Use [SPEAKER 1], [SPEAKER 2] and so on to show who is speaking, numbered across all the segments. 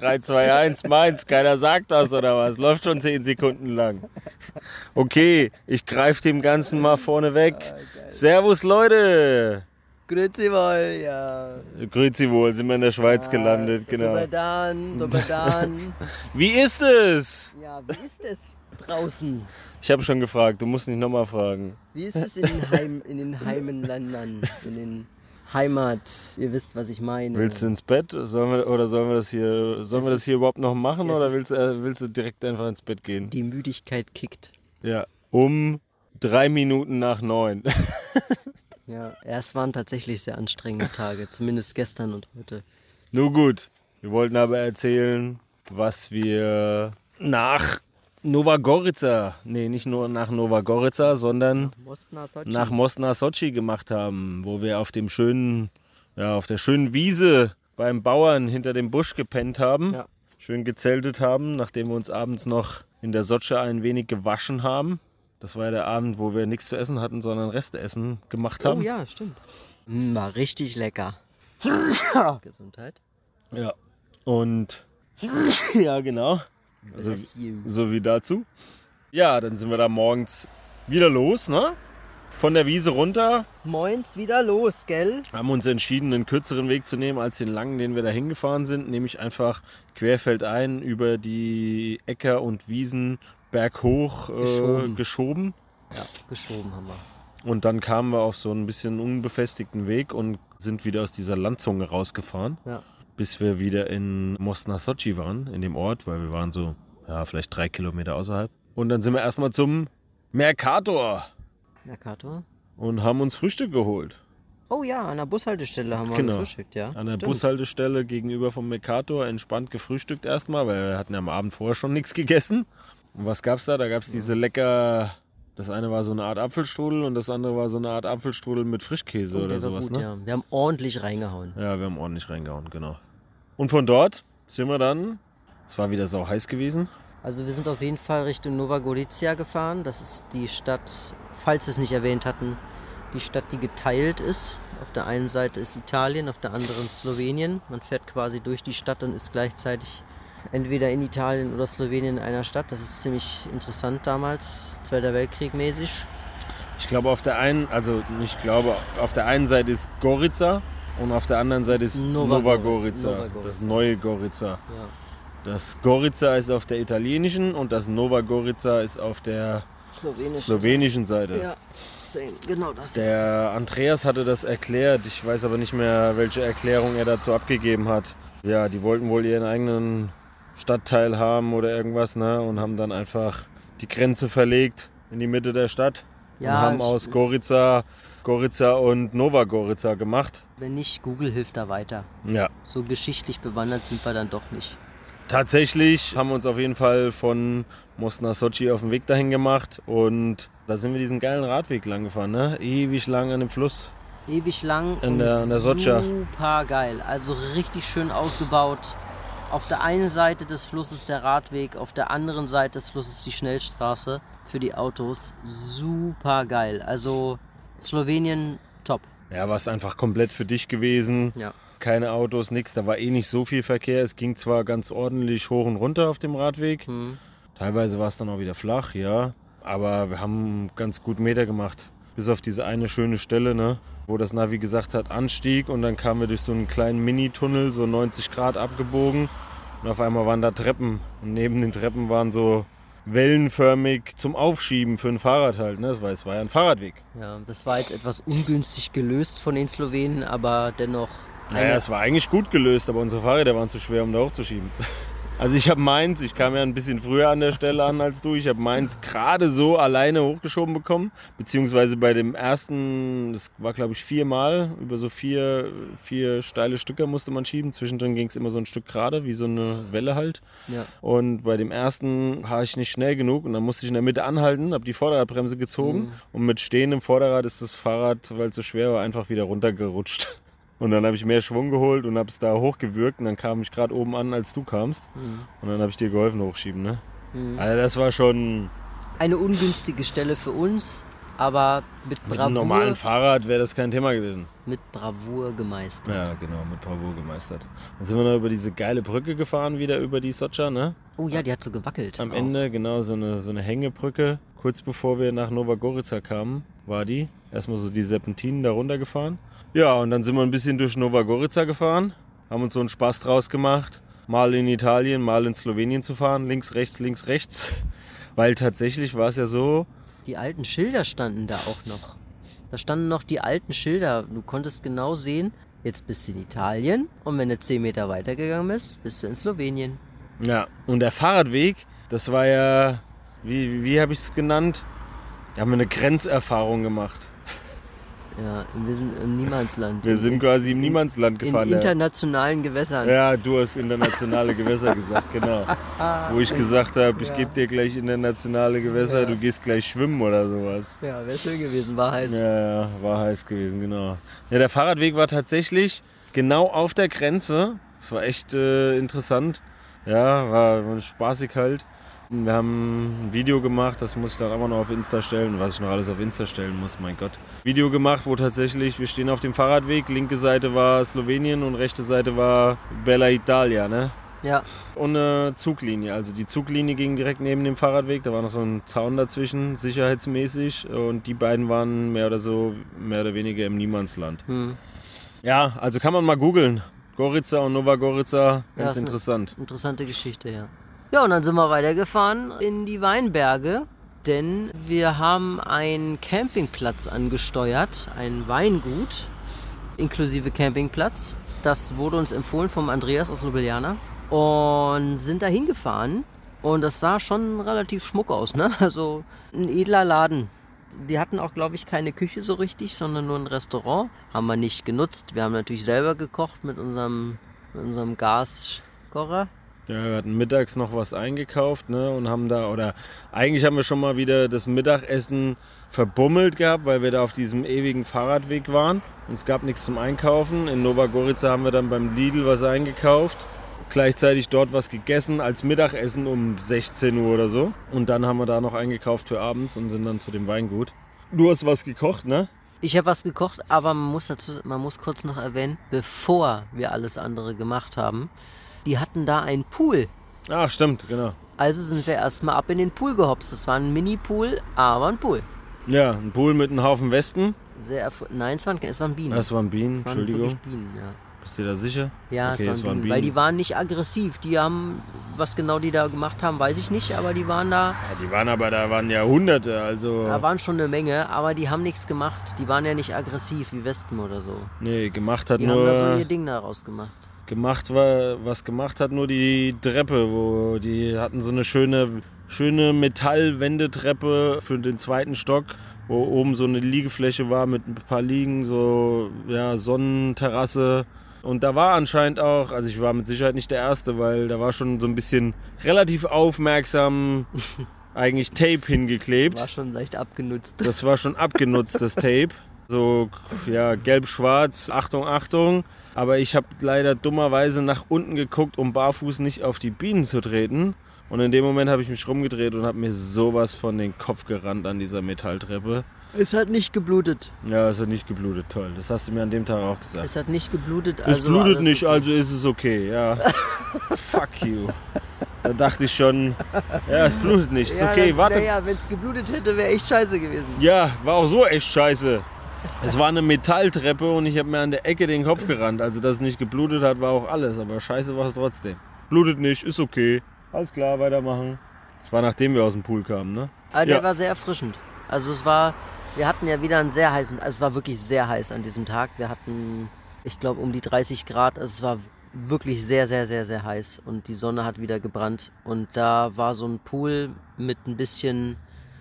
[SPEAKER 1] 3, 2, 1, Mainz, keiner sagt das oder was? Läuft schon 10 Sekunden lang. Okay, ich greife dem Ganzen mal vorne weg. Servus Leute!
[SPEAKER 2] Grüezi wohl, ja.
[SPEAKER 1] Grüezi wohl, sind wir in der Schweiz gelandet, genau.
[SPEAKER 2] Doberdan, Doberdan.
[SPEAKER 1] Wie ist es?
[SPEAKER 2] ja, wie ist es draußen?
[SPEAKER 1] Ich habe schon gefragt, du musst nicht nochmal fragen.
[SPEAKER 2] Wie ist es in den, Heim, in den Heimenländern, in den Heimat? Ihr wisst, was ich meine.
[SPEAKER 1] Willst du ins Bett? Sollen wir, oder sollen wir das hier, sollen wir das hier überhaupt noch machen oder willst, du- äh, willst du direkt einfach ins Bett gehen?
[SPEAKER 2] Die Müdigkeit kickt.
[SPEAKER 1] Ja. Um drei Minuten nach neun.
[SPEAKER 2] Ja, es waren tatsächlich sehr anstrengende Tage, zumindest gestern und heute.
[SPEAKER 1] Nur gut. Wir wollten aber erzählen, was wir nach Nova Gorica, nee, nicht nur nach Nova Gorica, sondern nach Mosna Sochi gemacht haben, wo wir auf dem schönen, ja, auf der schönen Wiese beim Bauern hinter dem Busch gepennt haben,
[SPEAKER 2] Ja.
[SPEAKER 1] schön gezeltet haben, nachdem wir uns abends noch in der Sotsche ein wenig gewaschen haben. Das war ja der Abend, wo wir nichts zu essen hatten, sondern Resteessen gemacht haben.
[SPEAKER 2] Oh ja, stimmt. Mm, war richtig lecker. Gesundheit.
[SPEAKER 1] Ja. Und ja, genau. Also,
[SPEAKER 2] Bless you.
[SPEAKER 1] so wie dazu. Ja, dann sind wir da morgens wieder los, ne? Von der Wiese runter.
[SPEAKER 2] Moins wieder los, gell?
[SPEAKER 1] Haben uns entschieden, einen kürzeren Weg zu nehmen als den langen, den wir da hingefahren sind. Nämlich einfach querfeldein über die Äcker und Wiesen berghoch äh,
[SPEAKER 2] Geschoben.
[SPEAKER 1] geschoben.
[SPEAKER 2] Ja, geschoben haben wir.
[SPEAKER 1] Und dann kamen wir auf so ein bisschen unbefestigten Weg und sind wieder aus dieser Landzunge rausgefahren.
[SPEAKER 2] Ja.
[SPEAKER 1] Bis wir wieder in Mosna Sochi waren, in dem Ort, weil wir waren so, ja, vielleicht drei Kilometer außerhalb. Und dann sind wir erstmal zum Mercator
[SPEAKER 2] Mercator.
[SPEAKER 1] und haben uns Frühstück geholt.
[SPEAKER 2] Oh ja, an der Bushaltestelle haben wir
[SPEAKER 1] Genau.
[SPEAKER 2] gefrühstückt, ja.
[SPEAKER 1] An der
[SPEAKER 2] Stimmt.
[SPEAKER 1] Bushaltestelle gegenüber vom Mercator entspannt gefrühstückt erstmal, weil wir hatten ja am Abend vorher schon nichts gegessen. Und was gab's da? Da gab's diese lecker, das eine war so eine Art Apfelstrudel und das andere war so eine Art Apfelstrudel mit Frischkäse
[SPEAKER 2] Oh,
[SPEAKER 1] oder sowas,
[SPEAKER 2] gut,
[SPEAKER 1] ne?
[SPEAKER 2] ja. Wir haben ordentlich reingehauen.
[SPEAKER 1] Ja, wir haben ordentlich reingehauen, genau. Und von dort sind wir dann, es war wieder sau heiß gewesen,
[SPEAKER 2] Also wir sind auf jeden Fall Richtung Nova Gorica gefahren. Das ist die Stadt, falls wir es nicht erwähnt hatten, die Stadt, die geteilt ist. Auf der einen Seite ist Italien, auf der anderen Slowenien. Man fährt quasi durch die Stadt und ist gleichzeitig entweder in Italien oder Slowenien in einer Stadt. Das ist ziemlich interessant damals, Zweiter Weltkrieg mäßig.
[SPEAKER 1] Ich glaube auf der einen, also nicht glaube, auf der einen Seite ist Gorica und auf der anderen Seite
[SPEAKER 2] Das
[SPEAKER 1] ist Nova,
[SPEAKER 2] Nova
[SPEAKER 1] Gorica,
[SPEAKER 2] Gorica. Nova
[SPEAKER 1] das
[SPEAKER 2] Gorica.
[SPEAKER 1] neue Gorica.
[SPEAKER 2] Ja.
[SPEAKER 1] Das Gorica ist auf der italienischen und das Nova Gorica ist auf der
[SPEAKER 2] Slowenisch.
[SPEAKER 1] slowenischen Seite.
[SPEAKER 2] Ja, same. Genau das.
[SPEAKER 1] Der Andreas hatte das erklärt, ich weiß aber nicht mehr, welche Erklärung er dazu abgegeben hat. Ja, die wollten wohl ihren eigenen Stadtteil haben oder irgendwas, ne? Und haben dann einfach die Grenze verlegt in die Mitte der Stadt.
[SPEAKER 2] Ja,
[SPEAKER 1] und haben aus Gorica, Gorica und Nova Gorica gemacht.
[SPEAKER 2] Wenn nicht, Google hilft da weiter.
[SPEAKER 1] Ja.
[SPEAKER 2] So geschichtlich bewandert sind wir dann doch nicht.
[SPEAKER 1] Tatsächlich haben wir uns auf jeden Fall von Mosna Sochi auf den Weg dahin gemacht und da sind wir diesen geilen Radweg lang gefahren, ne? Ewig lang an dem Fluss.
[SPEAKER 2] Ewig lang
[SPEAKER 1] In der- in der Socha.
[SPEAKER 2] super geil. Also richtig schön ausgebaut. Auf der einen Seite des Flusses der Radweg, auf der anderen Seite des Flusses die Schnellstraße für die Autos. Super geil. Also Slowenien top.
[SPEAKER 1] Ja, war es einfach komplett für dich gewesen.
[SPEAKER 2] Ja.
[SPEAKER 1] Keine Autos, nichts. Da war eh nicht so viel Verkehr. Es ging zwar ganz ordentlich hoch und runter auf dem Radweg.
[SPEAKER 2] Hm.
[SPEAKER 1] Teilweise war es dann auch wieder flach, ja. Aber wir haben ganz gut Meter gemacht. Bis auf diese eine schöne Stelle, ne? Wo das Navi gesagt hat, Anstieg. Und dann kamen wir durch so einen kleinen Mini-Tunnel, so 90 Grad abgebogen. Und auf einmal waren da Treppen. Und neben den Treppen waren so wellenförmig zum Aufschieben für ein Fahrrad halt. Ne? Das war, es war ja ein Fahrradweg.
[SPEAKER 2] Ja, das war jetzt etwas ungünstig gelöst von den Slowenen, aber dennoch
[SPEAKER 1] Naja, es war eigentlich gut gelöst, aber unsere Fahrräder waren zu schwer, um da hochzuschieben. Also ich habe meins, ich kam ja ein bisschen früher an der Stelle an als du, ich habe meins gerade so alleine hochgeschoben bekommen, beziehungsweise bei dem ersten, das war glaube ich viermal, über so vier, vier steile Stücke musste man schieben, zwischendrin ging es immer so ein Stück gerade, wie so eine Welle halt.
[SPEAKER 2] Ja.
[SPEAKER 1] Und bei dem ersten war ich nicht schnell genug und dann musste ich in der Mitte anhalten, habe die Vorderradbremse gezogen
[SPEAKER 2] Mhm.
[SPEAKER 1] und mit stehendem Vorderrad ist das Fahrrad, weil es so schwer war, einfach wieder runtergerutscht. Und dann habe ich mehr Schwung geholt und habe es da hochgewürgt und dann kam ich gerade oben an, als du kamst.
[SPEAKER 2] Mhm.
[SPEAKER 1] Und dann habe ich dir geholfen hochschieben, ne? Also das war schon
[SPEAKER 2] Eine ungünstige Stelle für uns, aber mit
[SPEAKER 1] mit einem
[SPEAKER 2] Bravour,
[SPEAKER 1] normalen Fahrrad wäre das kein Thema gewesen.
[SPEAKER 2] mit Bravour gemeistert.
[SPEAKER 1] Ja, genau, mit Bravour gemeistert. Dann sind wir noch über diese geile Brücke gefahren, wieder über die Socha, ne?
[SPEAKER 2] Oh ja, die hat so gewackelt.
[SPEAKER 1] Am
[SPEAKER 2] auch.
[SPEAKER 1] Ende, genau, so eine, so eine Hängebrücke. Kurz bevor wir nach Nova Gorica kamen, war die. Erstmal so die Serpentinen da runtergefahren. Ja, und dann sind wir ein bisschen durch Nova Gorica gefahren, haben uns so einen Spaß draus gemacht, mal in Italien, mal in Slowenien zu fahren, links, rechts, links, rechts. Weil tatsächlich war es ja so,
[SPEAKER 2] Die alten Schilder standen da auch noch. Da standen noch die alten Schilder. Du konntest genau sehen, jetzt bist du in Italien und wenn du 10 Meter weitergegangen bist, bist du in Slowenien.
[SPEAKER 1] Ja, und der Fahrradweg, das war ja, wie, wie habe ich es genannt? Da haben wir eine Grenzerfahrung gemacht.
[SPEAKER 2] Ja, wir sind im Niemandsland.
[SPEAKER 1] Wir
[SPEAKER 2] In-
[SPEAKER 1] sind quasi im Niemandsland
[SPEAKER 2] in
[SPEAKER 1] gefahren. ja.
[SPEAKER 2] internationalen Gewässern.
[SPEAKER 1] Ja, du hast internationale Gewässer gesagt, genau. Wo ich gesagt habe, ich
[SPEAKER 2] Ja.
[SPEAKER 1] gebe dir gleich internationale Gewässer,
[SPEAKER 2] Ja.
[SPEAKER 1] du gehst gleich schwimmen oder sowas.
[SPEAKER 2] Ja, wäre schön gewesen, war heiß.
[SPEAKER 1] Ja, ja, war heiß gewesen, genau. Ja, der Fahrradweg war tatsächlich genau auf der Grenze. Das war echt äh, interessant. Ja, war, war spaßig halt. Wir haben ein Video gemacht, das muss ich dann aber noch auf Insta stellen, was ich noch alles auf Insta stellen muss, mein Gott. Video gemacht, wo tatsächlich, wir stehen auf dem Fahrradweg, linke Seite war Slowenien und rechte Seite war Bella Italia, ne?
[SPEAKER 2] Ja,
[SPEAKER 1] Und eine Zuglinie. Also die Zuglinie ging direkt neben dem Fahrradweg. Da war noch so ein Zaun dazwischen, sicherheitsmäßig. Und die beiden waren mehr oder so, mehr oder weniger im Niemandsland.
[SPEAKER 2] hm.
[SPEAKER 1] Ja, also kann man mal googeln. Gorica und Nova Gorica, ganz
[SPEAKER 2] eine-
[SPEAKER 1] interessant.
[SPEAKER 2] interessante Geschichte, ja. Ja, und dann sind wir weitergefahren in die Weinberge, denn wir haben einen Campingplatz angesteuert, ein Weingut inklusive Campingplatz. Das wurde uns empfohlen vom Andreas aus Ljubljana und sind da hingefahren und das sah schon relativ schmuck aus, ne? Also ein edler Laden. Die hatten auch, glaube ich, keine Küche so richtig, sondern nur ein Restaurant. Haben wir nicht genutzt. Wir haben natürlich selber gekocht mit unserem, mit unserem Gaskocher.
[SPEAKER 1] Ja, wir hatten mittags noch was eingekauft ne, und haben da, oder eigentlich haben wir schon mal wieder das Mittagessen verbummelt gehabt, weil wir da auf diesem ewigen Fahrradweg waren. Und es gab nichts zum Einkaufen. In Nova haben wir dann beim Lidl was eingekauft. Gleichzeitig dort was gegessen als Mittagessen um 16 Uhr oder so. Und dann haben wir da noch eingekauft für abends und sind dann zu dem Weingut. Du hast was gekocht, ne?
[SPEAKER 2] Ich habe was gekocht, aber man muss dazu, man muss kurz noch erwähnen, bevor wir alles andere gemacht haben, die hatten da einen Pool.
[SPEAKER 1] Ach, stimmt, genau.
[SPEAKER 2] Also sind wir erstmal ab in den Pool gehopst. Das war ein Mini-Pool, aber ein Pool.
[SPEAKER 1] Ja, ein Pool mit einem Haufen Wespen.
[SPEAKER 2] Sehr Nein, es waren, es waren Bienen.
[SPEAKER 1] Das waren Bienen,
[SPEAKER 2] es waren
[SPEAKER 1] Entschuldigung.
[SPEAKER 2] Bienen, ja.
[SPEAKER 1] Bist du da sicher?
[SPEAKER 2] Ja,
[SPEAKER 1] Okay,
[SPEAKER 2] es waren Bienen, Weil die waren nicht aggressiv. Die haben, was genau die da gemacht haben, weiß ich nicht, aber die waren da,
[SPEAKER 1] Ja, die waren aber, da waren ja Hunderte, also.
[SPEAKER 2] da waren schon eine Menge, aber die haben nichts gemacht. Die waren ja nicht aggressiv wie Wespen oder so.
[SPEAKER 1] Nee, gemacht hat
[SPEAKER 2] Die haben da so
[SPEAKER 1] nur.
[SPEAKER 2] ihr Ding daraus gemacht.
[SPEAKER 1] Gemacht war, was gemacht hat nur die Treppe, wo die hatten so eine schöne, schöne Metallwendetreppe für den zweiten Stock, wo oben so eine Liegefläche war mit ein paar Liegen, so ja, Sonnenterrasse. Und da war anscheinend auch, also ich war mit Sicherheit nicht der Erste, weil da war schon so ein bisschen relativ aufmerksam eigentlich Tape hingeklebt.
[SPEAKER 2] War schon leicht abgenutzt.
[SPEAKER 1] Das war schon abgenutzt, das Tape. So, ja, gelb-schwarz, Achtung, Achtung. Aber ich habe leider dummerweise nach unten geguckt, um barfuß nicht auf die Bienen zu treten. Und in dem Moment habe ich mich rumgedreht und habe mir sowas von den Kopf gerannt an dieser Metalltreppe.
[SPEAKER 2] Es hat nicht geblutet.
[SPEAKER 1] Ja, es hat nicht geblutet, toll. Das hast du mir an dem Tag auch gesagt.
[SPEAKER 2] Es hat nicht geblutet.
[SPEAKER 1] Es
[SPEAKER 2] Also
[SPEAKER 1] blutet
[SPEAKER 2] alles
[SPEAKER 1] nicht,
[SPEAKER 2] okay.
[SPEAKER 1] also ist es okay, ja. Fuck you. Da dachte ich schon, ja, es blutet nicht, ist
[SPEAKER 2] Ja,
[SPEAKER 1] okay,
[SPEAKER 2] dann-
[SPEAKER 1] warte.
[SPEAKER 2] Naja, wenn es geblutet hätte, wäre echt scheiße gewesen.
[SPEAKER 1] Ja, war auch so echt scheiße. Es war eine Metalltreppe und ich habe mir an der Ecke den Kopf gerannt. Also, dass es nicht geblutet hat, war auch alles. Aber scheiße war es trotzdem. Blutet nicht, ist okay. Alles klar, weitermachen. Das war nachdem wir aus dem Pool kamen, ne?
[SPEAKER 2] Aber der
[SPEAKER 1] Ja.
[SPEAKER 2] war sehr erfrischend. Also es war, wir hatten ja wieder einen sehr heißen, also es war wirklich sehr heiß an diesem Tag. Wir hatten, ich glaube, um die 30 Grad. Also es war wirklich sehr, sehr, sehr, sehr heiß und die Sonne hat wieder gebrannt. Und da war so ein Pool mit ein bisschen,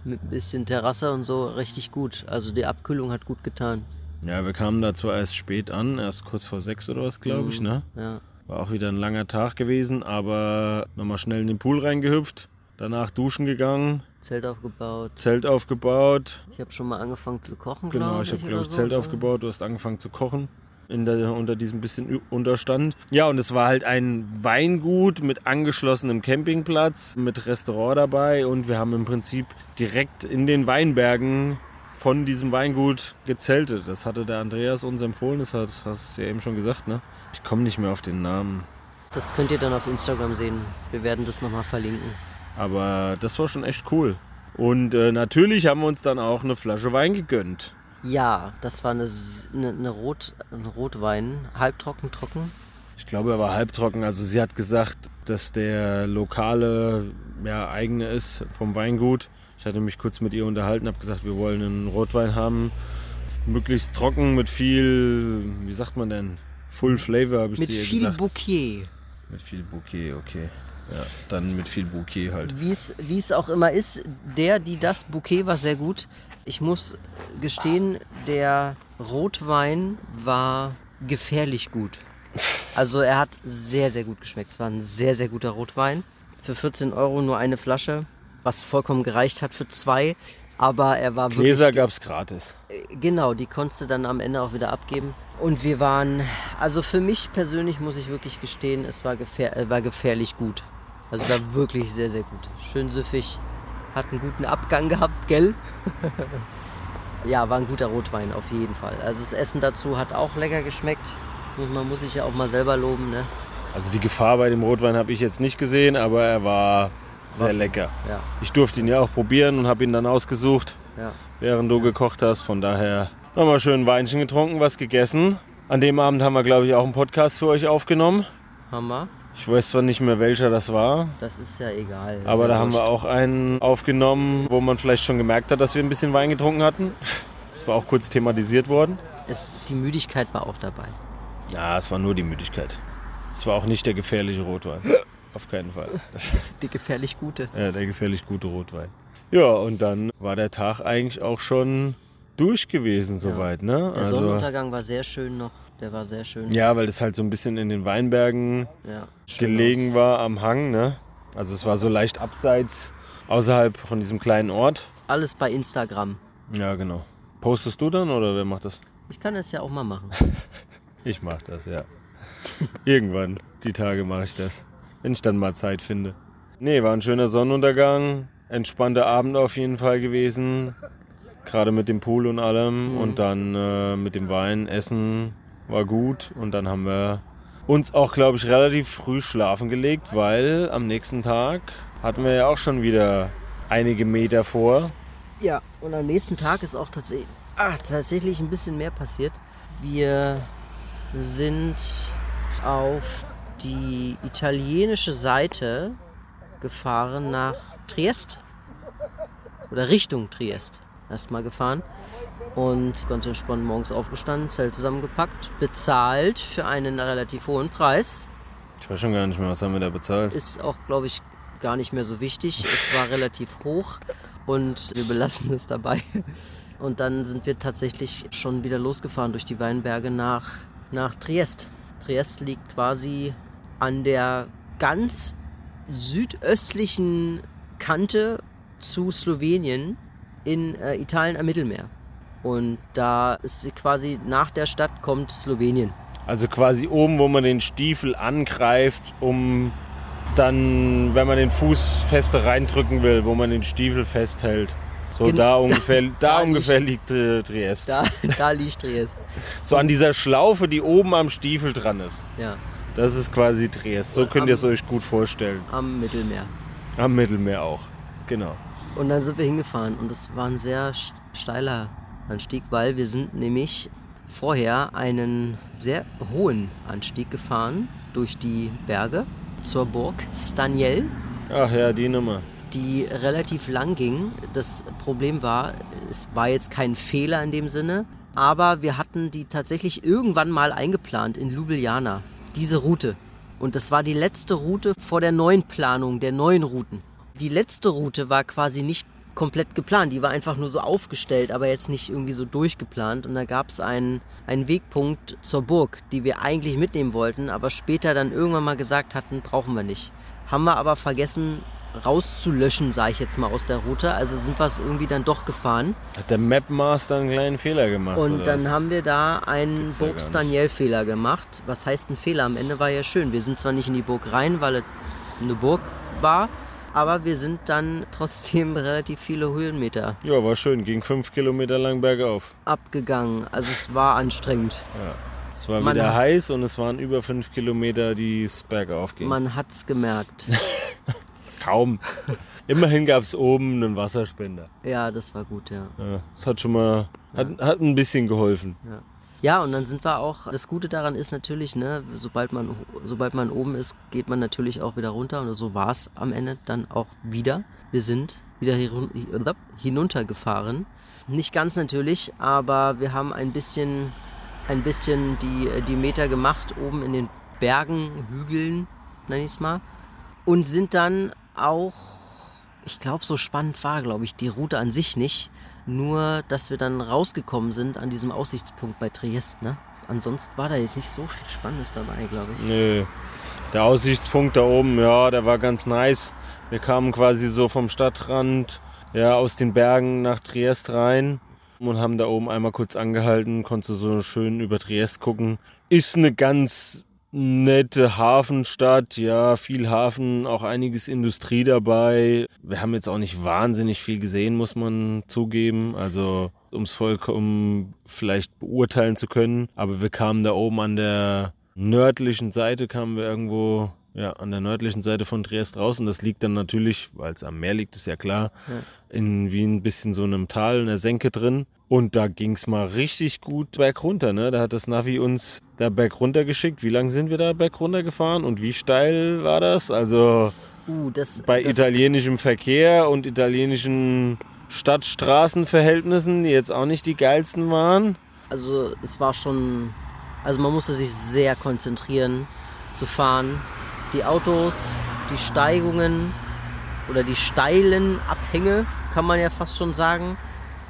[SPEAKER 2] mit ein bisschen Terrasse und so richtig gut. Also die Abkühlung hat gut getan.
[SPEAKER 1] Ja, wir kamen da zwar erst spät an, erst kurz vor sechs oder was, glaube ich, ne?
[SPEAKER 2] Ja.
[SPEAKER 1] War auch wieder ein langer Tag gewesen, aber nochmal schnell in den Pool reingehüpft, danach duschen gegangen,
[SPEAKER 2] Zelt aufgebaut.
[SPEAKER 1] Zelt aufgebaut.
[SPEAKER 2] Ich habe schon mal angefangen zu kochen.
[SPEAKER 1] Genau, ich habe, glaube ich,
[SPEAKER 2] so.
[SPEAKER 1] Zelt aufgebaut, du hast angefangen zu kochen. Der, unter diesem bisschen Unterstand. Ja, und es war halt ein Weingut mit angeschlossenem Campingplatz, mit Restaurant dabei und wir haben im Prinzip direkt in den Weinbergen von diesem Weingut gezeltet. Das hatte der Andreas uns empfohlen, das hat- das hast du ja eben schon gesagt, ne? Ich komme nicht mehr auf den Namen.
[SPEAKER 2] Das könnt ihr dann auf Instagram sehen. Wir werden das nochmal verlinken.
[SPEAKER 1] Aber das war schon echt cool. Und äh, natürlich haben wir uns dann auch eine Flasche Wein gegönnt.
[SPEAKER 2] Ja, das war eine, S- eine, eine Rot, ein Rotwein. Halbtrocken, trocken.
[SPEAKER 1] Ich glaube, er war halbtrocken. Also sie hat gesagt, dass der lokale ja, eigene ist vom Weingut. Ich hatte mich kurz mit ihr unterhalten, habe gesagt, wir wollen einen Rotwein haben. Möglichst trocken mit viel, wie sagt man denn? Full Flavor, habe ich
[SPEAKER 2] Mit
[SPEAKER 1] zu ihr
[SPEAKER 2] viel
[SPEAKER 1] gesagt.
[SPEAKER 2] Bouquet.
[SPEAKER 1] mit viel Bouquet, okay. Ja, dann mit viel Bouquet halt.
[SPEAKER 2] Wie es, wie es auch immer ist, der, die, das Bouquet war sehr gut. Ich muss gestehen, der Rotwein war gefährlich gut. Also er hat sehr, sehr gut geschmeckt. Es war ein sehr, sehr guter Rotwein. Für 14 Euro nur eine Flasche, was vollkommen gereicht hat für zwei. Aber er war
[SPEAKER 1] Gläser
[SPEAKER 2] wirklich...
[SPEAKER 1] gab es gratis.
[SPEAKER 2] Genau, die konntest du dann am Ende auch wieder abgeben. Und wir waren, also für mich persönlich muss ich wirklich gestehen, es war, gefähr, äh, war gefährlich gut. Also war wirklich sehr, sehr gut. Schön süffig, hat einen guten Abgang gehabt, gell? ja, war ein guter Rotwein auf jeden Fall. Also das Essen dazu hat auch lecker geschmeckt. Und man muss sich ja auch mal selber loben, ne?
[SPEAKER 1] Also die Gefahr bei dem Rotwein habe ich jetzt nicht gesehen, aber er war sehr
[SPEAKER 2] schon-
[SPEAKER 1] lecker.
[SPEAKER 2] Ja,
[SPEAKER 1] Ich durfte ihn ja auch probieren und habe ihn dann ausgesucht,
[SPEAKER 2] ja.
[SPEAKER 1] während du gekocht hast. Von daher nochmal schön ein Weinchen getrunken, was gegessen. An dem Abend haben wir, glaube ich, auch einen Podcast für euch aufgenommen.
[SPEAKER 2] Hammer.
[SPEAKER 1] Ich weiß zwar nicht mehr, welcher das war,
[SPEAKER 2] Das ist ja egal. Ist
[SPEAKER 1] aber
[SPEAKER 2] ja
[SPEAKER 1] da haben wir auch einen aufgenommen, wo man vielleicht schon gemerkt hat, dass wir ein bisschen Wein getrunken hatten. Das war auch kurz thematisiert worden.
[SPEAKER 2] Es, die Müdigkeit war auch dabei.
[SPEAKER 1] Ja, es war nur die Müdigkeit. Es war auch nicht der gefährliche Rotwein. Auf keinen Fall.
[SPEAKER 2] Die gefährlich gute.
[SPEAKER 1] Ja, der gefährlich gute Rotwein. Ja, und dann war der Tag eigentlich auch schon durch gewesen soweit, ne?
[SPEAKER 2] Der Sonnenuntergang war sehr schön noch. Der war sehr schön.
[SPEAKER 1] ja, weil das halt so ein bisschen in den Weinbergen
[SPEAKER 2] Ja,
[SPEAKER 1] gelegen war am Hang, ne? Also es war so leicht abseits, außerhalb von diesem kleinen Ort.
[SPEAKER 2] aus. Alles bei Instagram.
[SPEAKER 1] Ja, genau. Postest du dann oder wer macht das?
[SPEAKER 2] Ich kann es ja auch mal machen.
[SPEAKER 1] Ich mach das, ja. Irgendwann, die Tage mache ich das. Wenn ich dann mal Zeit finde. Nee, war ein schöner Sonnenuntergang. Entspannter Abend auf jeden Fall gewesen. Gerade mit dem Pool und allem. Und dann äh, mit dem Wein, Essen war gut. Und dann haben wir uns auch, glaube ich, relativ früh schlafen gelegt, weil am nächsten Tag hatten wir ja auch schon wieder einige Meter vor.
[SPEAKER 2] Ja, und am nächsten Tag ist auch tatsächlich, ah, tatsächlich ein bisschen mehr passiert. Wir sind auf die italienische Seite gefahren nach Triest. Oder Richtung Triest. Erstmal gefahren. Und ganz entspannt morgens aufgestanden, Zelt zusammengepackt, bezahlt für einen relativ hohen Preis.
[SPEAKER 1] Ich weiß schon gar nicht mehr, was haben wir da bezahlt.
[SPEAKER 2] Ist auch, glaube ich, gar nicht mehr so wichtig. Es war relativ hoch und wir belassen es dabei. Und dann sind wir tatsächlich schon wieder losgefahren durch die Weinberge nach, nach Triest. Triest liegt quasi an der ganz südöstlichen Kante zu Slowenien in äh, Italien am Mittelmeer. Und da ist quasi nach der Stadt kommt Slowenien.
[SPEAKER 1] Also quasi oben, wo man den Stiefel angreift, um dann, wenn man den Fuß fester reindrücken will, wo man den Stiefel festhält. So
[SPEAKER 2] Gen-
[SPEAKER 1] da ungefähr, da
[SPEAKER 2] da
[SPEAKER 1] ungefähr liegt äh, Triest.
[SPEAKER 2] Da, da liegt Triest.
[SPEAKER 1] So an dieser Schlaufe, die oben am Stiefel dran ist.
[SPEAKER 2] Ja,
[SPEAKER 1] Das ist quasi Triest. So könnt ihr es euch gut vorstellen.
[SPEAKER 2] am Mittelmeer.
[SPEAKER 1] Am Mittelmeer auch. Genau.
[SPEAKER 2] Und dann sind wir hingefahren und es war ein sehr st- steiler Anstieg, weil wir sind nämlich vorher einen sehr hohen Anstieg gefahren durch die Berge zur Burg Staniel,
[SPEAKER 1] Ach ja, die Nummer.
[SPEAKER 2] die relativ lang ging. Das Problem war, es war jetzt kein Fehler in dem Sinne, aber wir hatten die tatsächlich irgendwann mal eingeplant in Ljubljana. Diese Route. Und das war die letzte Route vor der neuen Planung, der neuen Routen. Die letzte Route war quasi nicht komplett geplant. Die war einfach nur so aufgestellt, aber jetzt nicht irgendwie so durchgeplant. Und da gab es einen, einen Wegpunkt zur Burg, die wir eigentlich mitnehmen wollten, aber später dann irgendwann mal gesagt hatten, brauchen wir nicht. Haben wir aber vergessen rauszulöschen, sage ich jetzt mal aus der Route. Also sind wir es irgendwie dann doch gefahren.
[SPEAKER 1] Hat der Mapmaster einen kleinen Fehler gemacht?
[SPEAKER 2] Und dann
[SPEAKER 1] was?
[SPEAKER 2] haben wir da einen
[SPEAKER 1] Gibt's ja gar
[SPEAKER 2] Burgs
[SPEAKER 1] nicht.
[SPEAKER 2] Daniel-Fehler gemacht. Was heißt ein Fehler? Am Ende war ja schön. Wir sind zwar nicht in die Burg rein, weil es eine Burg war, aber wir sind dann trotzdem relativ viele Höhenmeter
[SPEAKER 1] Ja, war schön. Ging fünf Kilometer lang bergauf.
[SPEAKER 2] abgegangen. Also es war anstrengend.
[SPEAKER 1] Es war
[SPEAKER 2] Man
[SPEAKER 1] wieder
[SPEAKER 2] hat-
[SPEAKER 1] heiß und es waren über fünf Kilometer, die es bergauf ging.
[SPEAKER 2] Man hat's gemerkt.
[SPEAKER 1] Kaum. Immerhin gab es oben einen Wasserspender.
[SPEAKER 2] Ja, das war gut, ja.
[SPEAKER 1] Ja, das hat schon mal, hat, hat ein bisschen geholfen.
[SPEAKER 2] Ja, und dann sind wir auch, das Gute daran ist natürlich, ne, sobald man, sobald man oben ist, geht man natürlich auch wieder runter und so war es am Ende dann auch wieder. Wir sind wieder hi- hinuntergefahren. Nicht ganz natürlich, aber wir haben ein bisschen, ein bisschen die, die Meter gemacht oben in den Bergen, Hügeln, nenne ich es mal. Und sind dann auch, ich glaube, so spannend war, glaube ich, die Route an sich nicht. Nur, dass wir dann rausgekommen sind an diesem Aussichtspunkt bei Triest. Ne? Ansonsten war da jetzt nicht so viel Spannendes dabei, glaube ich.
[SPEAKER 1] Nö. Der Aussichtspunkt da oben, ja, der war ganz nice. Wir kamen quasi so vom Stadtrand, ja, aus den Bergen nach Triest rein und haben da oben einmal kurz angehalten, konntest du so schön über Triest gucken. Ist eine ganz nette Hafenstadt, ja, viel Hafen, auch einiges Industrie dabei. Wir haben jetzt auch nicht wahnsinnig viel gesehen, muss man zugeben. Also, um es vollkommen vielleicht beurteilen zu können. Aber wir kamen da oben an der nördlichen Seite, kamen wir irgendwo, ja, an der nördlichen Seite von Triest raus. Und das liegt dann natürlich, weil es am Meer liegt, ist ja klar, in wie ein bisschen so einem Tal, in der Senke drin. Und da ging es mal richtig gut bergunter, ne? Da hat das Navi uns da bergunter geschickt. Wie lang sind wir da bergunter gefahren und wie steil war das? Also
[SPEAKER 2] Uh, das,
[SPEAKER 1] bei
[SPEAKER 2] das,
[SPEAKER 1] italienischem Verkehr und italienischen Stadt-Straßen-Verhältnissen, die jetzt auch nicht die geilsten waren.
[SPEAKER 2] Also es war schon, also man musste sich sehr konzentrieren zu fahren. Die Autos, die Steigungen oder die steilen Abhänge, kann man ja fast schon sagen.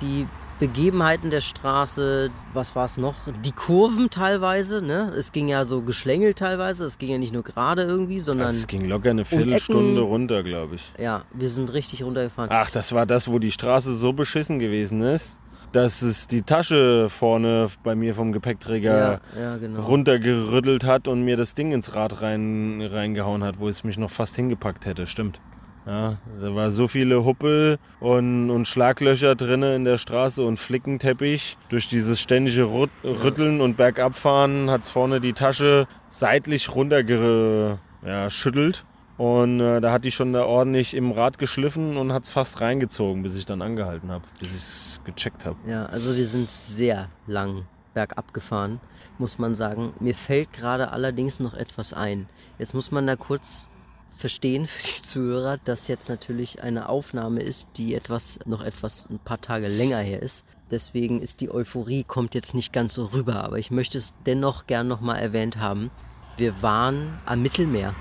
[SPEAKER 2] Die Begebenheiten der Straße, was war es noch? Die Kurven teilweise, ne? Es ging ja so geschlängelt teilweise, es ging ja nicht nur gerade irgendwie, sondern
[SPEAKER 1] es ging locker eine Viertelstunde runter, glaube ich.
[SPEAKER 2] ja, wir sind richtig runtergefahren.
[SPEAKER 1] Ach, das war das, wo die Straße so beschissen gewesen ist, dass es die Tasche vorne bei mir vom Gepäckträger
[SPEAKER 2] ja, ja, genau.
[SPEAKER 1] runtergerüttelt hat und mir das Ding ins Rad rein, reingehauen hat, wo es mich noch fast hingepackt hätte. Stimmt. Ja, da war so viele Huppel und, und Schlaglöcher drinne in der Straße und Flickenteppich. Durch dieses ständige Rut Rütteln und Bergabfahren hat es vorne die Tasche seitlich runtergeschüttelt. Und äh, da hat die schon da ordentlich im Rad geschliffen und hat es fast reingezogen, bis ich dann angehalten habe, bis ich es gecheckt habe.
[SPEAKER 2] Ja, also wir sind sehr lang bergab gefahren, muss man sagen. Mir fällt gerade allerdings noch etwas ein. Jetzt muss man da kurz verstehen für die Zuhörer, dass jetzt natürlich eine Aufnahme ist, die etwas noch etwas ein paar Tage länger her ist. Deswegen ist die Euphorie kommt jetzt nicht ganz so rüber, aber ich möchte es dennoch gern noch mal erwähnt haben. Wir waren am Mittelmeer.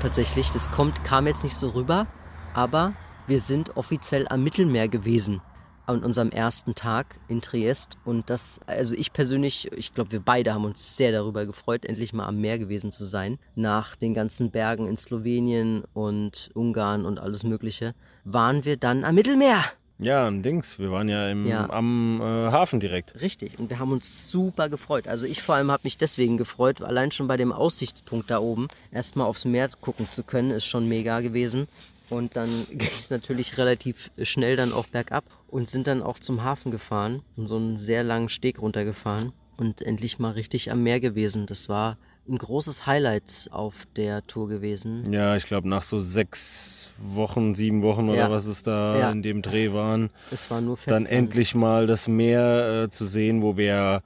[SPEAKER 2] Tatsächlich, das kommt kam jetzt nicht so rüber, aber wir sind offiziell am Mittelmeer gewesen an unserem ersten Tag in Triest. Und das, also ich persönlich, ich glaube, wir beide haben uns sehr darüber gefreut, endlich mal am Meer gewesen zu sein. Nach den ganzen Bergen in Slowenien und Ungarn und alles Mögliche, waren wir dann am Mittelmeer.
[SPEAKER 1] Ja, ein Dings. Wir waren ja, im,
[SPEAKER 2] Ja.
[SPEAKER 1] am äh, Hafen direkt.
[SPEAKER 2] Richtig. Und wir haben uns super gefreut. Also ich vor allem habe mich deswegen gefreut, allein schon bei dem Aussichtspunkt da oben erstmal aufs Meer gucken zu können, ist schon mega gewesen. Und dann ging es natürlich relativ schnell dann auch bergab und sind dann auch zum Hafen gefahren und so einen sehr langen Steg runtergefahren und endlich mal richtig am Meer gewesen. Das war ein großes Highlight auf der Tour gewesen.
[SPEAKER 1] Ja, ich glaube nach so sechs Wochen, sieben Wochen oder
[SPEAKER 2] Ja.
[SPEAKER 1] was es da
[SPEAKER 2] Ja.
[SPEAKER 1] in dem Dreh waren,
[SPEAKER 2] Es war nur
[SPEAKER 1] dann endlich mal das Meer äh, zu sehen, wo wir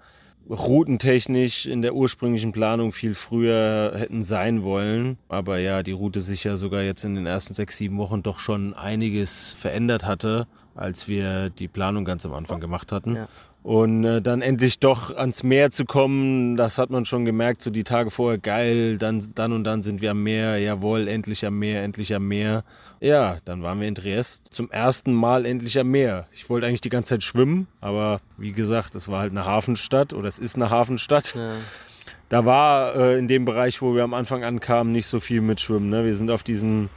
[SPEAKER 1] routentechnisch in der ursprünglichen Planung viel früher hätten sein wollen. Aber ja, die Route sich ja sogar jetzt in den ersten sechs, sieben Wochen doch schon einiges verändert hatte, als wir die Planung ganz am Anfang gemacht hatten.
[SPEAKER 2] Ja.
[SPEAKER 1] Und äh, dann endlich doch ans Meer zu kommen, das hat man schon gemerkt, so die Tage vorher, geil, dann, dann und dann sind wir am Meer, jawohl, endlich am Meer, endlich am Meer. Ja, dann waren wir in Triest zum ersten Mal endlich am Meer. Ich wollte eigentlich die ganze Zeit schwimmen, aber wie gesagt, es war halt eine Hafenstadt oder es ist eine Hafenstadt.
[SPEAKER 2] Ja.
[SPEAKER 1] Da war äh, in dem Bereich, wo wir am Anfang ankamen, nicht so viel mit Schwimmen. Ne? Wir sind auf diesen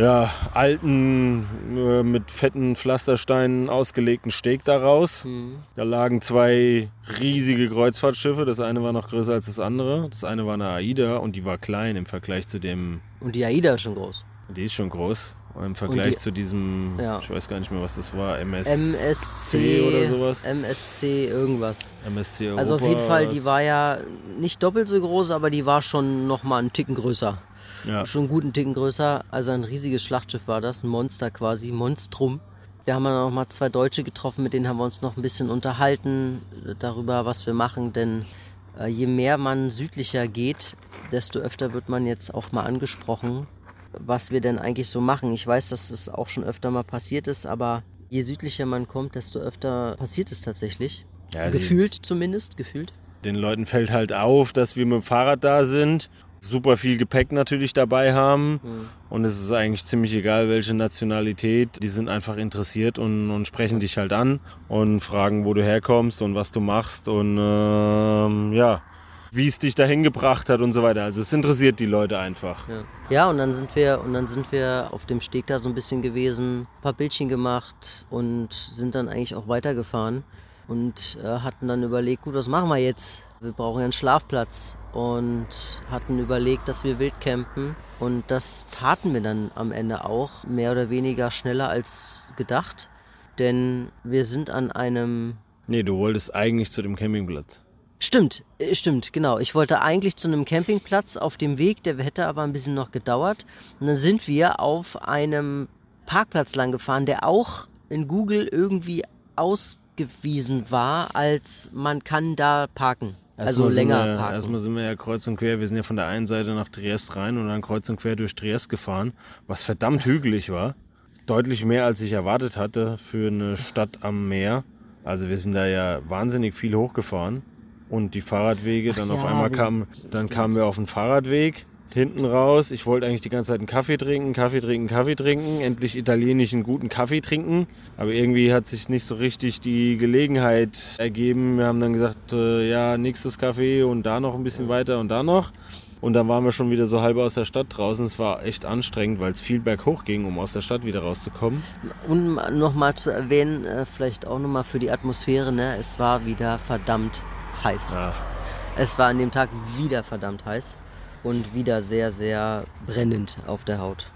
[SPEAKER 1] ja, alten, äh, mit fetten Pflastersteinen ausgelegten Steg daraus.
[SPEAKER 2] Mhm.
[SPEAKER 1] Da lagen zwei riesige Kreuzfahrtschiffe. Das eine war noch größer als das andere. Das eine war eine AIDA und die war klein im Vergleich zu dem.
[SPEAKER 2] Und die AIDA ist schon groß.
[SPEAKER 1] Die ist schon groß. Im Vergleich
[SPEAKER 2] die-
[SPEAKER 1] zu diesem,
[SPEAKER 2] Ja.
[SPEAKER 1] ich weiß gar nicht mehr, was das war, MS,
[SPEAKER 2] MSC
[SPEAKER 1] oder sowas.
[SPEAKER 2] MSC irgendwas.
[SPEAKER 1] MSC Europa.
[SPEAKER 2] Also auf jeden Fall, die war ja nicht doppelt so groß, aber die war schon noch mal einen Ticken größer.
[SPEAKER 1] Ja.
[SPEAKER 2] Schon einen guten Ticken größer. Also ein riesiges Schlachtschiff war das, ein Monster quasi, Monstrum. Wir haben dann noch mal zwei Deutsche getroffen, mit denen haben wir uns noch ein bisschen unterhalten darüber, was wir machen. Denn äh, je mehr man südlicher geht, desto öfter wird man jetzt auch mal angesprochen, was wir denn eigentlich so machen. Ich weiß, dass es auch schon öfter mal passiert ist, aber je südlicher man kommt, desto öfter passiert es tatsächlich.
[SPEAKER 1] Ja,
[SPEAKER 2] gefühlt zumindest, gefühlt.
[SPEAKER 1] Den Leuten fällt halt auf, dass wir mit dem Fahrrad da sind, super viel Gepäck natürlich dabei haben und es ist eigentlich ziemlich egal, welche Nationalität. Die sind einfach interessiert und, und sprechen dich halt an und fragen, wo du herkommst und was du machst und ähm, ja, wie es dich dahin gebracht hat und so weiter. Also es interessiert die Leute einfach.
[SPEAKER 2] Ja. ja, und dann sind wir und dann sind wir auf dem Steg da so ein bisschen gewesen, ein paar Bildchen gemacht und sind dann eigentlich auch weitergefahren und äh, hatten dann überlegt, gut, was machen wir jetzt? Wir brauchen einen Schlafplatz und hatten überlegt, dass wir wild campen und das taten wir dann am Ende auch mehr oder weniger schneller als gedacht, denn wir sind an einem
[SPEAKER 1] Nee, du wolltest eigentlich zu dem Campingplatz.
[SPEAKER 2] Stimmt, äh, stimmt, genau. Ich wollte eigentlich zu einem Campingplatz auf dem Weg, der hätte aber ein bisschen noch gedauert. Und dann sind wir auf einem Parkplatz lang gefahren, der auch in Google irgendwie ausgewiesen war, als man kann da parken. Also länger
[SPEAKER 1] wir,
[SPEAKER 2] parken.
[SPEAKER 1] Erstmal sind wir ja kreuz und quer. Wir sind ja von der einen Seite nach Triest rein und dann kreuz und quer durch Triest gefahren, was verdammt hügelig war. Deutlich mehr, als ich erwartet hatte für eine Stadt am Meer. Also wir sind da ja wahnsinnig viel hochgefahren. Und die Fahrradwege, dann auf
[SPEAKER 2] ja,
[SPEAKER 1] einmal kamen, dann kamen wir auf den Fahrradweg. Hinten raus, ich wollte eigentlich die ganze Zeit einen Kaffee trinken, Kaffee trinken, Kaffee trinken, endlich italienischen guten Kaffee trinken. Aber irgendwie hat sich nicht so richtig die Gelegenheit ergeben. Wir haben dann gesagt, äh, ja, nächstes Kaffee und da noch ein bisschen weiter und da noch. Und dann waren wir schon wieder so halb aus der Stadt draußen. Es war echt anstrengend, weil es viel berghoch ging, um aus der Stadt wieder rauszukommen.
[SPEAKER 2] Und nochmal zu erwähnen, äh, vielleicht auch nochmal für die Atmosphäre, ne? es war wieder verdammt heiß.
[SPEAKER 1] Ja,
[SPEAKER 2] Es war an dem Tag wieder verdammt heiß und wieder sehr, sehr brennend auf der Haut.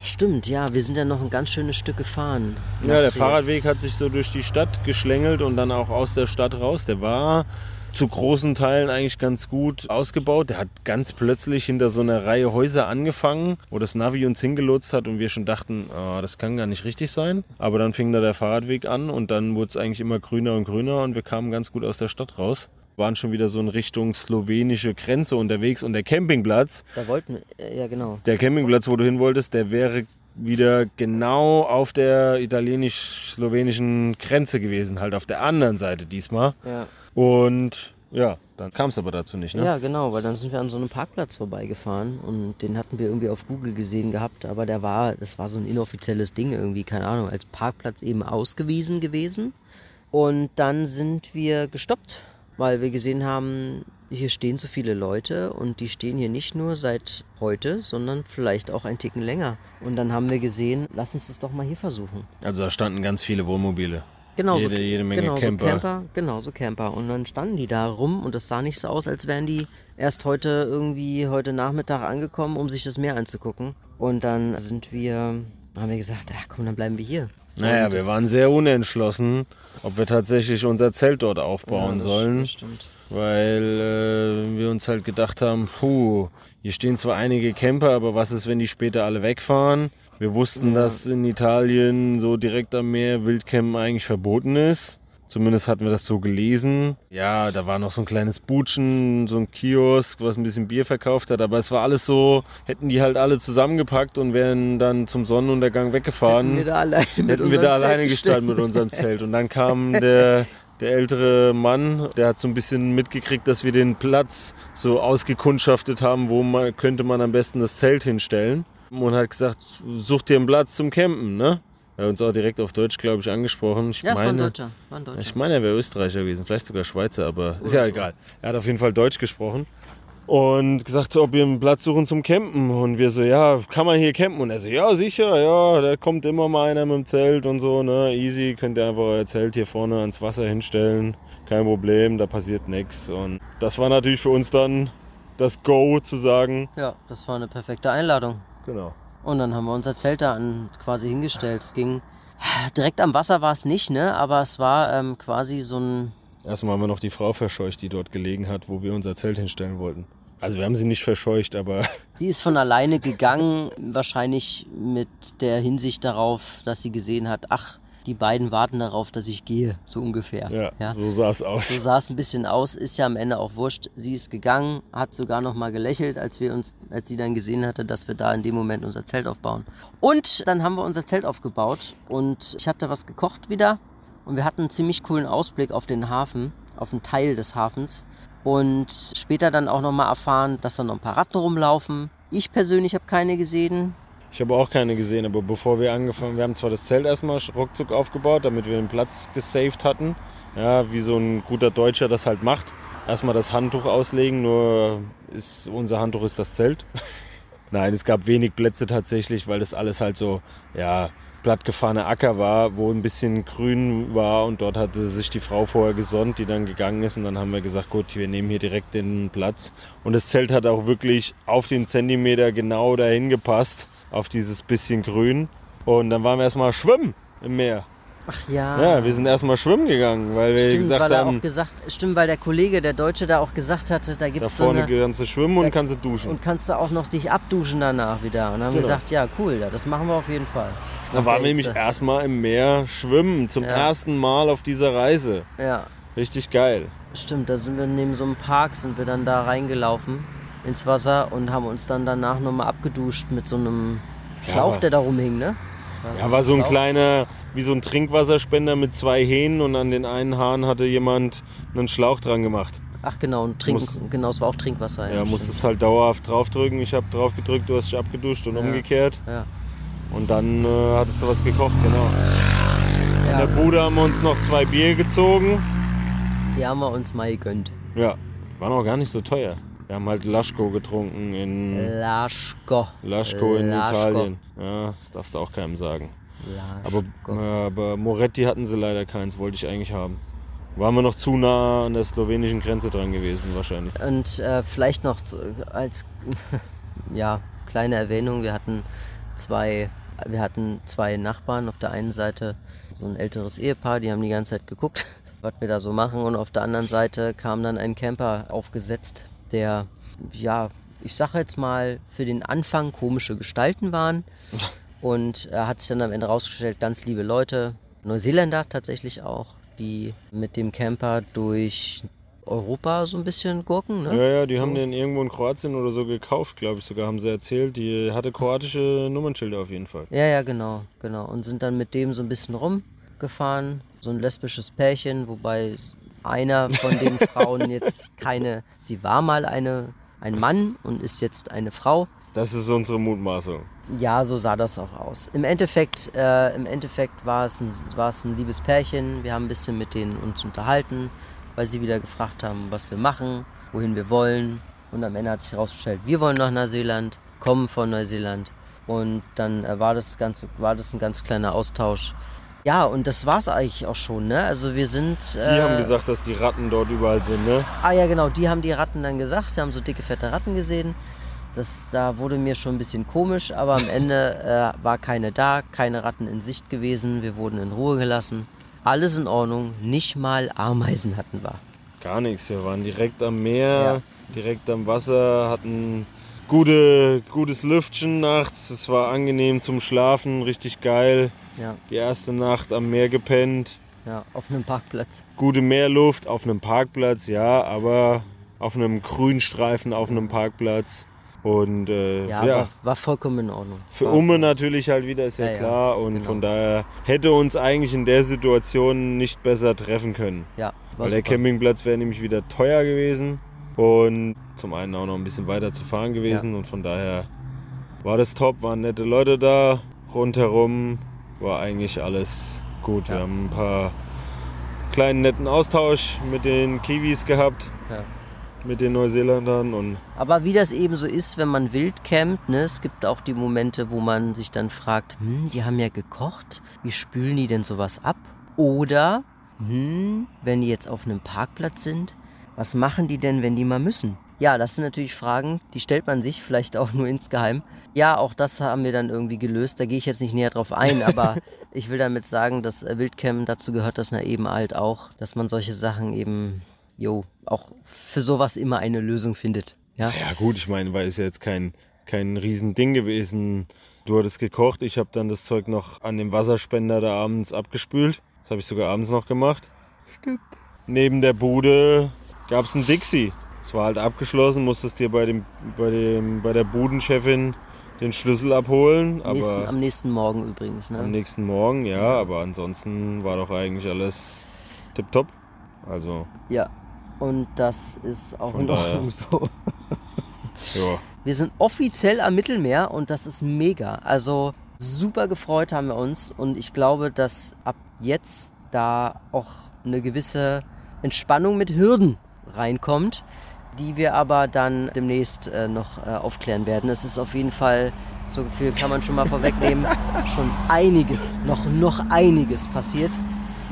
[SPEAKER 2] Stimmt, ja, wir sind ja noch ein ganz schönes Stück gefahren.
[SPEAKER 1] Ja, der
[SPEAKER 2] Triest.
[SPEAKER 1] Fahrradweg hat sich so durch die Stadt geschlängelt und dann auch aus der Stadt raus. Der war zu großen Teilen eigentlich ganz gut ausgebaut. Der hat ganz plötzlich hinter so einer Reihe Häuser angefangen, wo das Navi uns hingelotst hat und wir schon dachten, ah, das kann gar nicht richtig sein. Aber dann fing da der Fahrradweg an und dann wurde es eigentlich immer grüner und grüner und wir kamen ganz gut aus der Stadt raus. Waren schon wieder so in Richtung slowenische Grenze unterwegs und der Campingplatz,
[SPEAKER 2] Da wollten wir, äh, ja genau.
[SPEAKER 1] der Campingplatz, wo du hin wolltest, der wäre wieder genau auf der italienisch-slowenischen Grenze gewesen, halt auf der anderen Seite diesmal.
[SPEAKER 2] Ja.
[SPEAKER 1] Und ja, dann kam es aber dazu nicht, ne?
[SPEAKER 2] ja, genau, weil dann sind wir an so einem Parkplatz vorbeigefahren und den hatten wir irgendwie auf Google gesehen gehabt, aber der war, das war so ein inoffizielles Ding irgendwie, keine Ahnung, als Parkplatz eben ausgewiesen gewesen. Und dann sind wir gestoppt, weil wir gesehen haben, hier stehen so viele Leute und die stehen hier nicht nur seit heute, sondern vielleicht auch ein Ticken länger. Und dann haben wir gesehen, lass uns das doch mal hier versuchen.
[SPEAKER 1] Also da standen ganz viele Wohnmobile.
[SPEAKER 2] Genau,
[SPEAKER 1] Jede-
[SPEAKER 2] so,
[SPEAKER 1] jede Menge
[SPEAKER 2] genau,
[SPEAKER 1] Camper.
[SPEAKER 2] So Camper. Genau, so Camper. Und dann standen die da rum und das sah nicht so aus, als wären die erst heute irgendwie heute Nachmittag angekommen, um sich das Meer anzugucken. Und dann sind wir, haben wir gesagt, ach komm, dann bleiben wir hier.
[SPEAKER 1] Naja, wir waren sehr unentschlossen, ob wir tatsächlich unser Zelt dort aufbauen
[SPEAKER 2] Ja, das
[SPEAKER 1] sollen.
[SPEAKER 2] Stimmt.
[SPEAKER 1] Weil äh, wir uns halt gedacht haben, puh, hier stehen zwar einige Camper, aber was ist, wenn die später alle wegfahren? Wir wussten, dass in Italien so direkt am Meer Wildcampen eigentlich verboten ist. Zumindest hatten wir das so gelesen. Ja, da war noch so ein kleines Butschen, so ein Kiosk, was ein bisschen Bier verkauft hat. Aber es war alles so, hätten die halt alle zusammengepackt und wären dann zum Sonnenuntergang weggefahren
[SPEAKER 2] Hätten wir da alleine,
[SPEAKER 1] hätten wir da alleine
[SPEAKER 2] gestanden.
[SPEAKER 1] gestanden mit unserem Zelt. Und dann kam der, der ältere Mann, der hat so ein bisschen mitgekriegt, dass wir den Platz so ausgekundschaftet haben, wo man, könnte man am besten das Zelt hinstellen. Und hat gesagt, such dir einen Platz zum Campen, ne? Er hat uns auch direkt auf Deutsch, glaube ich, angesprochen. Ich
[SPEAKER 2] Ja, es war ein
[SPEAKER 1] meine,
[SPEAKER 2] Deutscher. War ein Deutscher.
[SPEAKER 1] ich meine, er wäre Österreicher gewesen, vielleicht sogar Schweizer, aber ist
[SPEAKER 2] Oder
[SPEAKER 1] ja
[SPEAKER 2] so.
[SPEAKER 1] egal. Er hat auf jeden Fall Deutsch gesprochen und gesagt, ob wir einen Platz suchen zum Campen. Und wir so, ja, kann man hier campen? Und er so, ja, sicher, ja, da kommt immer mal einer mit dem Zelt und so, ne, easy, könnt ihr einfach euer Zelt hier vorne ans Wasser hinstellen, kein Problem, da passiert nichts. Und das war natürlich für uns dann das Go zu sagen,
[SPEAKER 2] ja, das war eine perfekte Einladung.
[SPEAKER 1] genau.
[SPEAKER 2] Und dann haben wir unser Zelt da an, quasi hingestellt. Es ging direkt am Wasser war es nicht, ne? Aber es war ähm, quasi so ein
[SPEAKER 1] Erstmal haben wir noch die Frau verscheucht, die dort gelegen hat, wo wir unser Zelt hinstellen wollten. Also wir haben sie nicht verscheucht, aber
[SPEAKER 2] Sie ist von alleine gegangen, wahrscheinlich mit der Hinsicht darauf, dass sie gesehen hat, ach, die beiden warten darauf, dass ich gehe, so ungefähr.
[SPEAKER 1] ja, so sah es
[SPEAKER 2] So
[SPEAKER 1] aus.
[SPEAKER 2] sah es ein bisschen aus, ist ja am Ende auch wurscht. Sie ist gegangen, hat sogar noch mal gelächelt, als wir uns, als sie dann gesehen hatte, dass wir da in dem Moment unser Zelt aufbauen. Und dann haben wir unser Zelt aufgebaut und ich hatte was gekocht wieder und wir hatten einen ziemlich coolen Ausblick auf den Hafen, auf einen Teil des Hafens und später dann auch noch mal erfahren, dass da noch ein paar Ratten rumlaufen. Ich persönlich habe keine gesehen.
[SPEAKER 1] Ich habe auch keine gesehen, aber bevor wir angefangen, wir haben zwar das Zelt erstmal ruckzuck aufgebaut, damit wir den Platz gesaved hatten. Ja, wie so ein guter Deutscher das halt macht. Erstmal das Handtuch auslegen, nur ist, unser Handtuch ist das Zelt. Nein, es gab wenig Plätze tatsächlich, weil das alles halt so, ja, plattgefahrener Acker war, wo ein bisschen grün war und dort hatte sich die Frau vorher gesonnt, die dann gegangen ist und dann haben wir gesagt, gut, wir nehmen hier direkt den Platz. Und das Zelt hat auch wirklich auf den Zentimeter genau dahin gepasst, auf dieses bisschen grün. Und dann waren wir erstmal schwimmen im Meer.
[SPEAKER 2] Ach ja.
[SPEAKER 1] Ja, wir sind erstmal schwimmen gegangen, weil wir
[SPEAKER 2] Stimmt,
[SPEAKER 1] gesagt
[SPEAKER 2] weil
[SPEAKER 1] haben,
[SPEAKER 2] auch gesagt, stimmt, weil der Kollege, der Deutsche, da auch gesagt hatte, da gibt
[SPEAKER 1] da
[SPEAKER 2] es so
[SPEAKER 1] vorne
[SPEAKER 2] eine,
[SPEAKER 1] kannst du schwimmen und
[SPEAKER 2] da-
[SPEAKER 1] kannst du duschen.
[SPEAKER 2] Und kannst du auch noch dich abduschen danach wieder. Und dann haben wir
[SPEAKER 1] Genau.
[SPEAKER 2] gesagt, ja, cool, das machen wir auf jeden Fall.
[SPEAKER 1] Da waren wir nämlich erstmal im Meer schwimmen, zum
[SPEAKER 2] Ja.
[SPEAKER 1] ersten Mal auf dieser Reise.
[SPEAKER 2] Ja,
[SPEAKER 1] Richtig geil.
[SPEAKER 2] stimmt, da sind wir neben so einem Park, sind wir dann da reingelaufen ins Wasser und haben uns dann danach nochmal abgeduscht mit so einem Schlauch,
[SPEAKER 1] aber-
[SPEAKER 2] der da rumhing, ne?
[SPEAKER 1] Ja, war so ein kleiner, wie so ein Trinkwasserspender mit zwei Hähnen und an den einen Hahn hatte jemand einen Schlauch dran gemacht.
[SPEAKER 2] Ach genau, und Trink,
[SPEAKER 1] Muss-
[SPEAKER 2] genau, es war auch Trinkwasser.
[SPEAKER 1] Ja,
[SPEAKER 2] stimmt.
[SPEAKER 1] musstest halt dauerhaft draufdrücken. Ich habe drauf gedrückt, du hast dich abgeduscht und
[SPEAKER 2] Ja.
[SPEAKER 1] umgekehrt.
[SPEAKER 2] Ja.
[SPEAKER 1] Und dann äh, hattest du was gekocht, genau. In
[SPEAKER 2] Ja,
[SPEAKER 1] der Bude haben wir uns noch zwei Bier gezogen.
[SPEAKER 2] die haben wir uns mal gegönnt.
[SPEAKER 1] Ja, waren auch gar nicht so teuer. Wir haben halt Laschko getrunken in
[SPEAKER 2] Laschko.
[SPEAKER 1] Laschko in
[SPEAKER 2] Laschko.
[SPEAKER 1] Italien. Ja, das darfst du auch keinem sagen. Aber,
[SPEAKER 2] Laschko.
[SPEAKER 1] äh, aber Moretti hatten sie leider keins, wollte ich eigentlich haben. Waren wir noch zu nah an der slowenischen Grenze dran gewesen, wahrscheinlich.
[SPEAKER 2] Und äh, vielleicht noch als ja, kleine Erwähnung, wir hatten zwei, wir hatten zwei Nachbarn. Auf der einen Seite so ein älteres Ehepaar, die haben die ganze Zeit geguckt, was wir da so machen. Und auf der anderen Seite kam dann ein Camper aufgesetzt, der, ja, ich sage jetzt mal, für den Anfang komische Gestalten waren. Und er hat sich dann am Ende rausgestellt, ganz liebe Leute, Neuseeländer tatsächlich auch, die mit dem Camper durch Europa so ein bisschen gurken. Ne?
[SPEAKER 1] Ja, ja, die haben den irgendwo in Kroatien oder so gekauft, glaube ich sogar, haben sie erzählt. Die hatte kroatische Nummernschilder auf jeden Fall.
[SPEAKER 2] Ja, ja, genau, genau. Und sind dann mit dem so ein bisschen rumgefahren. So ein lesbisches Pärchen, wobei einer von den Frauen jetzt keine, sie war mal eine, ein Mann und ist jetzt eine Frau.
[SPEAKER 1] Das ist unsere Mutmaßung.
[SPEAKER 2] Ja, so sah das auch aus. Im Endeffekt, äh, im Endeffekt war es, ein, war es ein liebes Pärchen. Wir haben ein bisschen mit denen uns unterhalten, weil sie wieder gefragt haben, was wir machen, wohin wir wollen. Und am Ende hat sich herausgestellt, wir wollen nach Neuseeland, kommen von Neuseeland. Und dann äh, war, das Ganze, war das ein ganz kleiner Austausch. Ja, und das war's eigentlich auch schon, ne? Also wir sind.
[SPEAKER 1] Die
[SPEAKER 2] äh,
[SPEAKER 1] haben gesagt, dass die Ratten dort überall sind, ne?
[SPEAKER 2] Ah ja, genau, die haben die Ratten dann gesagt, die haben so dicke, fette Ratten gesehen. Das, da wurde mir schon ein bisschen komisch, aber am Ende äh, war keine da, keine Ratten in Sicht gewesen, wir wurden in Ruhe gelassen. Alles in Ordnung, nicht mal Ameisen hatten wir.
[SPEAKER 1] Gar nichts. Wir waren direkt am Meer,
[SPEAKER 2] Ja.
[SPEAKER 1] direkt am Wasser, hatten gute, gutes Lüftchen nachts. Es war angenehm zum Schlafen, richtig geil.
[SPEAKER 2] Ja,
[SPEAKER 1] Die erste Nacht am Meer gepennt.
[SPEAKER 2] ja, auf einem Parkplatz.
[SPEAKER 1] Gute Meerluft auf einem Parkplatz, ja, aber auf einem Grünstreifen auf einem Parkplatz. Und äh,
[SPEAKER 2] Ja,
[SPEAKER 1] ja,
[SPEAKER 2] War, war vollkommen in Ordnung.
[SPEAKER 1] für
[SPEAKER 2] war,
[SPEAKER 1] Umme natürlich halt wieder, ist ja,
[SPEAKER 2] Ja, ja,
[SPEAKER 1] klar. Und
[SPEAKER 2] genau.
[SPEAKER 1] von daher hätte uns eigentlich in der Situation nicht besser treffen können.
[SPEAKER 2] Ja, war
[SPEAKER 1] Weil der
[SPEAKER 2] super.
[SPEAKER 1] Campingplatz wäre nämlich wieder teuer gewesen und zum einen auch noch ein bisschen weiter zu fahren gewesen. Und von daher war das top, waren nette Leute da. Rundherum war eigentlich alles gut. Wir
[SPEAKER 2] Ja.
[SPEAKER 1] haben ein paar kleinen netten Austausch mit den Kiwis gehabt,
[SPEAKER 2] Ja.
[SPEAKER 1] mit den Neuseeländern und
[SPEAKER 2] Aber wie das eben so ist, wenn man wild campt, ne, es gibt auch die Momente, wo man sich dann fragt, hm, die haben ja gekocht, wie spülen die denn sowas ab? Oder, hm, wenn die jetzt auf einem Parkplatz sind, was machen die denn, wenn die mal müssen? Ja, das sind natürlich Fragen, die stellt man sich vielleicht auch nur insgeheim. Ja, auch das haben wir dann irgendwie gelöst. Da gehe ich jetzt nicht näher drauf ein, aber ich will damit sagen, dass äh, Wildcamp dazu gehört das na eben halt auch, dass man solche Sachen eben, jo, auch für sowas immer eine Lösung findet. Ja,
[SPEAKER 1] Ja gut, ich meine, weil es ja jetzt kein, kein Riesending gewesen. Du hattest gekocht, ich habe dann das Zeug noch an dem Wasserspender da abends abgespült. Das habe ich sogar abends noch gemacht. Stimmt. Neben der Bude gab es ein Dixie. Es war halt abgeschlossen, musstest dir bei, dem, bei, dem, bei der Budenchefin den Schlüssel abholen. Aber
[SPEAKER 2] nächsten, am nächsten Morgen übrigens. Ne?
[SPEAKER 1] am nächsten Morgen, ja, aber ansonsten war doch eigentlich alles tipptopp. Also,
[SPEAKER 2] Ja, und das ist auch in. Ordnung so.
[SPEAKER 1] ja.
[SPEAKER 2] Wir sind offiziell am Mittelmeer und das ist mega. Also super gefreut haben wir uns und ich glaube, dass ab jetzt da auch eine gewisse Entspannung mit Hürden reinkommt, die wir aber dann demnächst äh, noch äh, aufklären werden. Es ist auf jeden Fall, so viel kann man schon mal vorwegnehmen, schon einiges, noch, noch einiges passiert.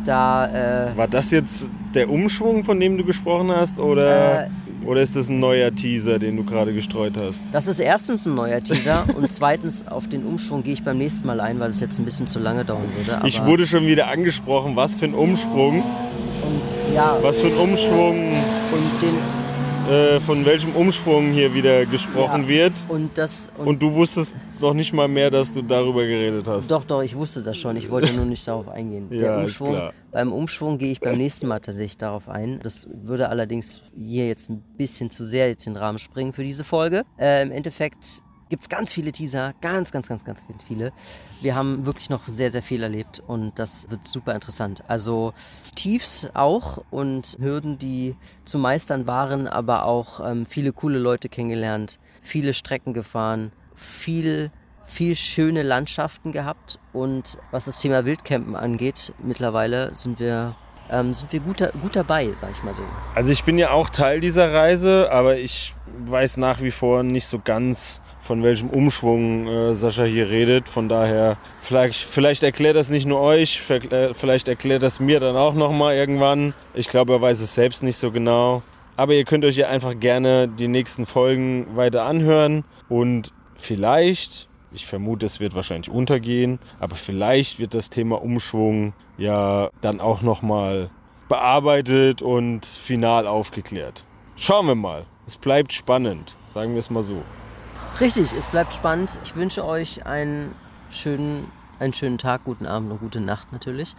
[SPEAKER 2] Da äh,
[SPEAKER 1] War das jetzt der Umschwung, von dem du gesprochen hast, oder,
[SPEAKER 2] Äh,
[SPEAKER 1] oder ist das ein neuer Teaser, den du gerade gestreut hast?
[SPEAKER 2] Das ist erstens ein neuer Teaser und zweitens auf den Umschwung gehe ich beim nächsten Mal ein, weil es jetzt ein bisschen zu lange dauern würde. Aber
[SPEAKER 1] Ich wurde schon wieder angesprochen, was für ein Umschwung,
[SPEAKER 2] und, ja
[SPEAKER 1] was für ein Umschwung,
[SPEAKER 2] und den
[SPEAKER 1] äh, von welchem Umschwung hier wieder gesprochen
[SPEAKER 2] Ja.
[SPEAKER 1] wird.
[SPEAKER 2] und das und,
[SPEAKER 1] Und du wusstest noch nicht mal mehr, dass du darüber geredet hast.
[SPEAKER 2] doch doch, ich wusste das schon. Ich wollte nur nicht darauf eingehen.
[SPEAKER 1] Ja,
[SPEAKER 2] Umschwung, beim Umschwung gehe ich beim nächsten Mal tatsächlich darauf ein. Das würde allerdings hier jetzt ein bisschen zu sehr jetzt den Rahmen springen für diese Folge. Äh, Im Endeffekt gibt es ganz viele Teaser, ganz, ganz, ganz, ganz viele. Wir haben wirklich noch sehr, sehr viel erlebt und das wird super interessant. Also Tiefs auch und Hürden, die zu meistern waren, aber auch ähm, viele coole Leute kennengelernt, viele Strecken gefahren, viel viel schöne Landschaften gehabt und was das Thema Wildcampen angeht, mittlerweile sind wir, ähm, sind wir gut, gut dabei, sag ich mal so.
[SPEAKER 1] Also ich bin ja auch Teil dieser Reise, aber ich weiß nach wie vor nicht so ganz, von welchem Umschwung äh, Sascha hier redet. Von daher, vielleicht, vielleicht erklärt das nicht nur euch, äh, vielleicht erklärt das mir dann auch nochmal irgendwann. Ich glaube, er weiß es selbst nicht so genau. Aber ihr könnt euch ja einfach gerne die nächsten Folgen weiter anhören und vielleicht, ich vermute, es wird wahrscheinlich untergehen, aber vielleicht wird das Thema Umschwung ja dann auch nochmal bearbeitet und final aufgeklärt. Schauen wir mal. Es bleibt spannend, sagen wir es mal so.
[SPEAKER 2] Richtig, es bleibt spannend. Ich wünsche euch einen schönen, einen schönen Tag, guten Abend und gute Nacht natürlich.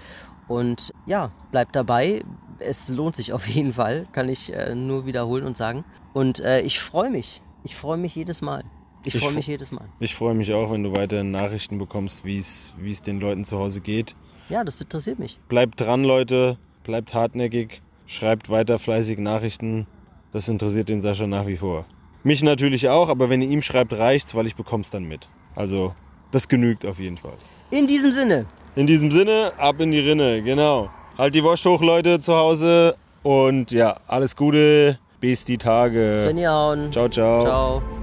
[SPEAKER 2] Und ja, bleibt dabei. Es lohnt sich auf jeden Fall, kann ich äh, nur wiederholen und sagen. Und äh, ich freue mich. Ich freue mich jedes Mal. Ich
[SPEAKER 1] Ich
[SPEAKER 2] freue
[SPEAKER 1] fr-
[SPEAKER 2] mich jedes Mal.
[SPEAKER 1] Ich freue mich auch, wenn du weiterhin Nachrichten bekommst, wie es den Leuten zu Hause geht.
[SPEAKER 2] Ja, das interessiert mich.
[SPEAKER 1] Bleibt dran, Leute. Bleibt hartnäckig. Schreibt weiter fleißig Nachrichten. Das interessiert den Sascha nach wie vor. Mich natürlich auch, aber wenn ihr ihm schreibt, reicht's, weil ich bekomm's dann mit. Also, das genügt auf jeden Fall.
[SPEAKER 2] In diesem Sinne,
[SPEAKER 1] In diesem Sinne, ab in die Rinne, genau. Halt die Wurst hoch, Leute, zu Hause. Und ja, alles Gute. Bis die Tage. Ciao, ciao.
[SPEAKER 2] Ciao.